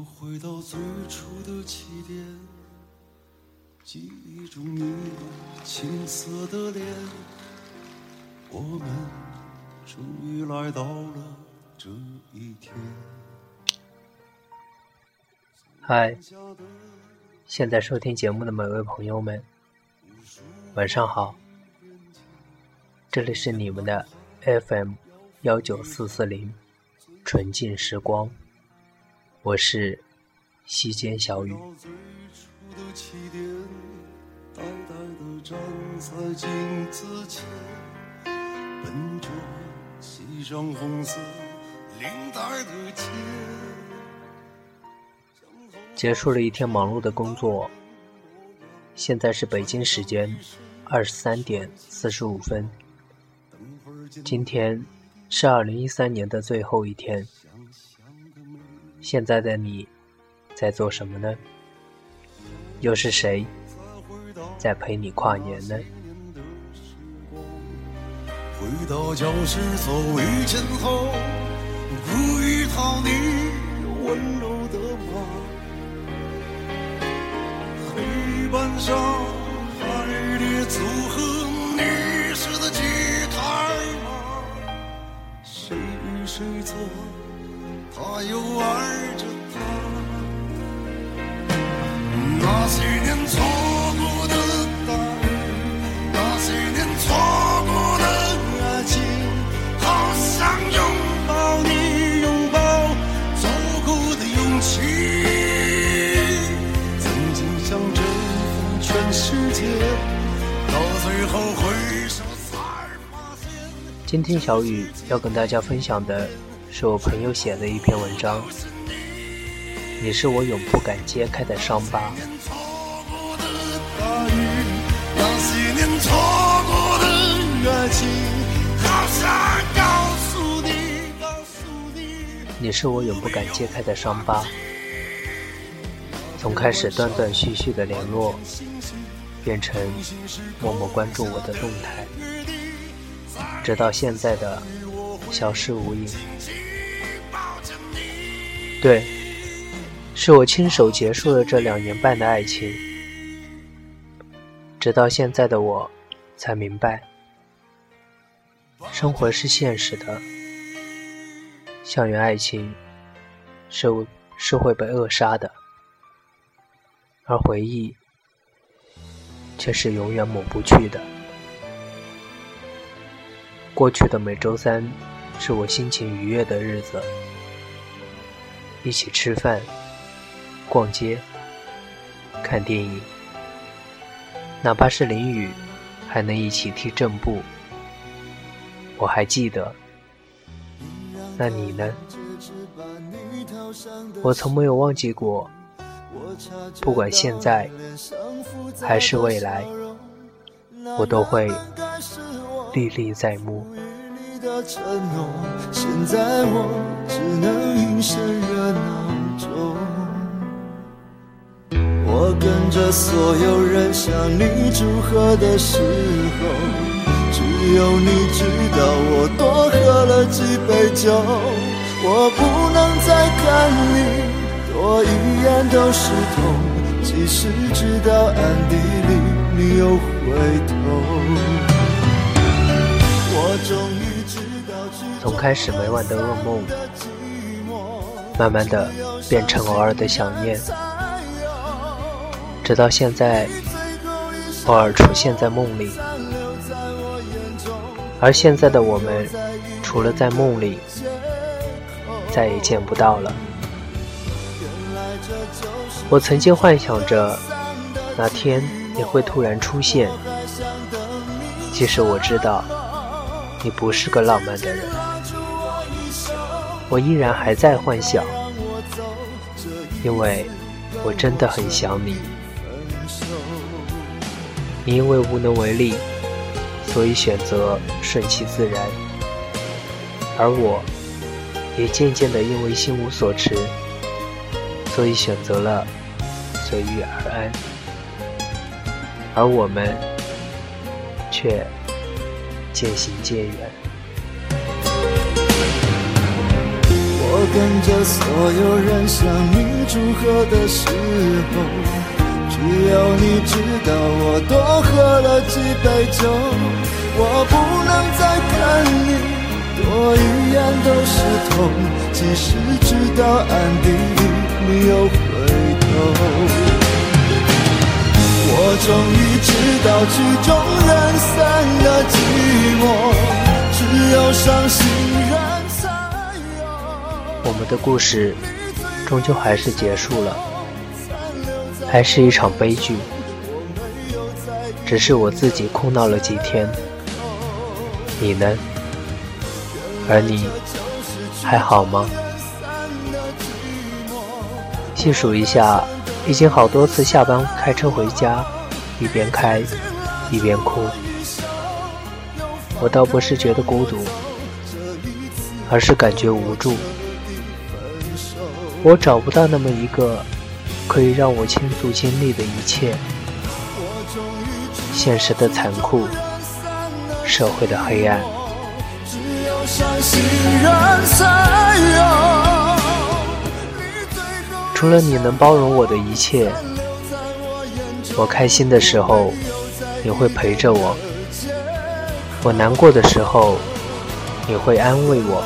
回到最初的起点，记忆中你青涩的脸，我们终于来到了这一天。嗨，现在收听节目的每位朋友们，晚上好，这里是你们的 FM 幺九四四零纯净时光，我是西间小雨。呆呆地站在镜子前，本着系上红色领带的结。结束了一天忙碌的工作，现在是北京时间二十三点四十五分。今天是二零一三年的最后一天。现在的你在做什么呢？又是谁在陪你跨年呢？回到教室座位前后，故意讨你温柔的骂。黑板上排列组合你识的吉他吗？谁与谁错，他又爱着她。那些年错过的大雨，那些年错过的爱情，好想拥抱你，拥抱走过的勇气。曾经想征服全世界，到最后回首才发现。今天小雨要跟大家分享的是我朋友写的一篇文章，你是我永不敢揭开的伤疤。那些年错过的情，好想，告诉你。你是我永不敢揭开的伤疤。从开始断断续续的联络，变成默默关注我的动态，直到现在的消失无影。对，是我亲手结束了这两年半的爱情。直到现在的我，才明白，生活是现实的，校园爱情是是会被扼杀的，而回忆却是永远抹不去的。过去的每周三是我心情愉悦的日子，一起吃饭、逛街、看电影，哪怕是淋雨，还能一起踢正步。我还记得，那你呢？我从没有忘记过，不管现在还是未来，我都会历历在目。的承诺，现在我只能隐身热闹中。我跟着所有人向你祝贺的时候，只有你知道我多喝了几杯酒。我不能再看你多一眼都是痛，即使知道暗地里你又回头。我终于从开始每晚的噩梦，慢慢的变成偶尔的想念，直到现在，偶尔出现在梦里。而现在的我们，除了在梦里，再也见不到了。我曾经幻想着那天你会突然出现，其实我知道你不是个浪漫的人，我依然还在幻想，因为我真的很想你。你因为无能为力，所以选择顺其自然，而我。也渐渐的因为心无所持，所以选择了随遇而安，而我们却渐行渐远。我跟着所有人向你祝贺的时候，只有你知道我多喝了几杯酒。我不能再看你多一眼都是痛，即使知道暗地里你又终于知道曲终人散的寂寞，只有伤心人才有。我们的故事终究还是结束了，还是一场悲剧。只是我自己哭闹了几天，你呢？而你还好吗？细数一下。已经好多次下班开车回家，一边开一边哭。我倒不是觉得孤独，而是感觉无助。我找不到那么一个可以让我倾诉经历的一切。现实的残酷，社会的黑暗。除了你能包容我的一切，我开心的时候你会陪着我，我难过的时候你会安慰我，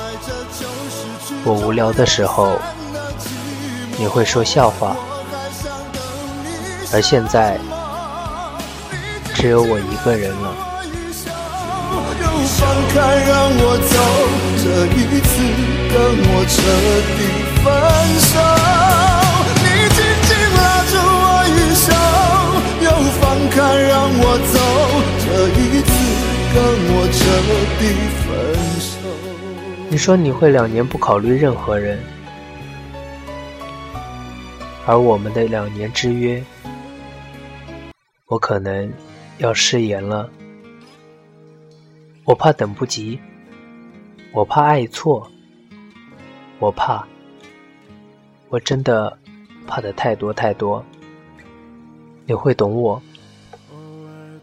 我无聊的时候你会说笑话，而现在只有我一个人了。让彻底分手。你说你会两年不考虑任何人，而我们的两年之约，我可能要失言了。我怕等不及，我怕爱错，我怕，我真的怕的太多太多。你会懂我。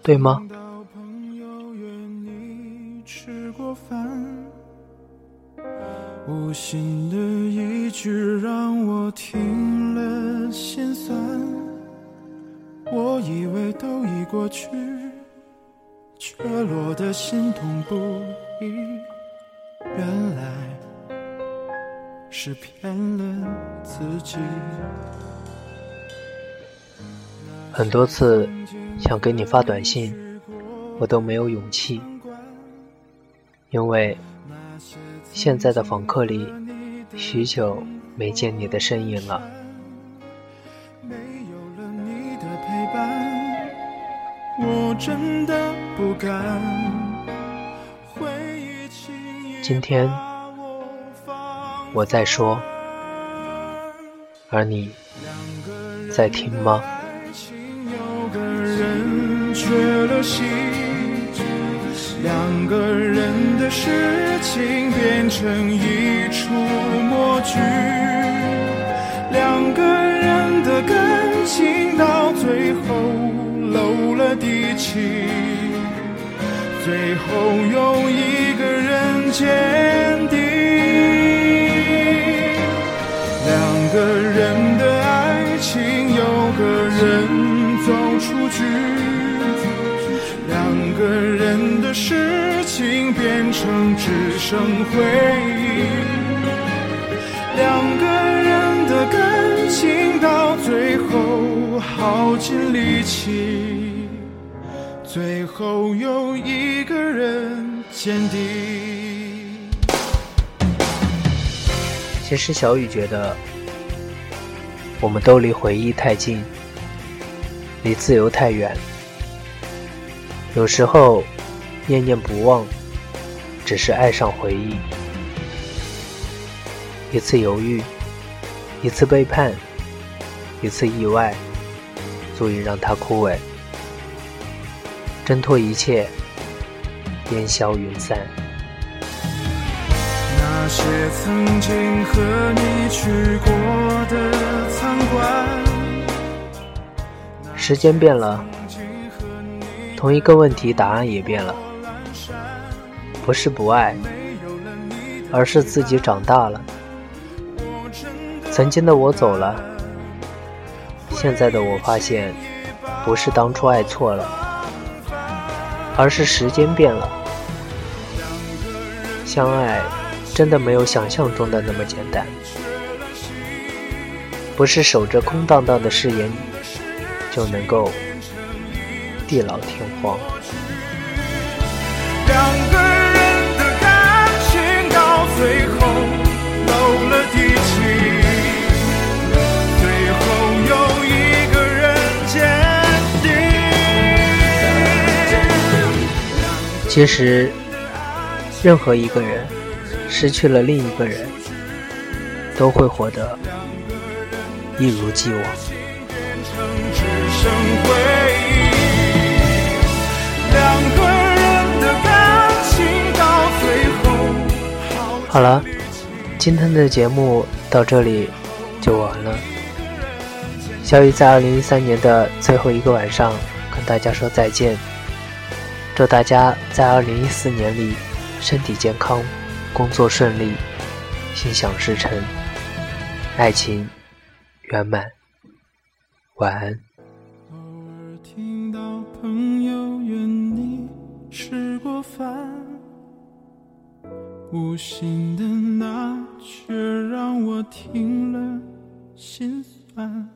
对吗？无心的一句让我听了心酸。我以为都已过去，却落得心痛不已。原来是骗了自己。很多次想给你发短信，我都没有勇气，因为现在的访客里许久没见你的身影了。今天我在说，而你在听吗？缺了席，两个人事情变成一出默剧，两个人的感情到最后漏了底气，最后有一个人坚定，两个人的爱情有个人走出去，两。个人的事成回忆，两个人的感情到最后耗尽力气，最后有一个人坚定。其实小雨觉得，我们都离回忆太近，离自由太远。有时候，念念不忘，只是爱上回忆。一次犹豫，一次背叛，一次意外，足以让它枯萎。挣脱一切，烟消云散。那些曾经和你去过的餐馆，时间变了。同一个问题，答案也变了，不是不爱，而是自己长大了，曾经的我走了，现在的我发现，不是当初爱错了，而是时间变了。相爱真的没有想象中的那么简单，不是守着空荡荡的誓言就能够地老天荒。其实。任何一个人失去了另一个人，都会活得一如既往。好了，今天的节目到这里就完了。小雨在二零一三年的最后一个晚上跟大家说再见，祝大家在二零一四年里。身体健康，工作顺利，心想事成，爱情圆满。晚安。偶尔听到朋友约你吃过饭，无心的那却让我听了心酸。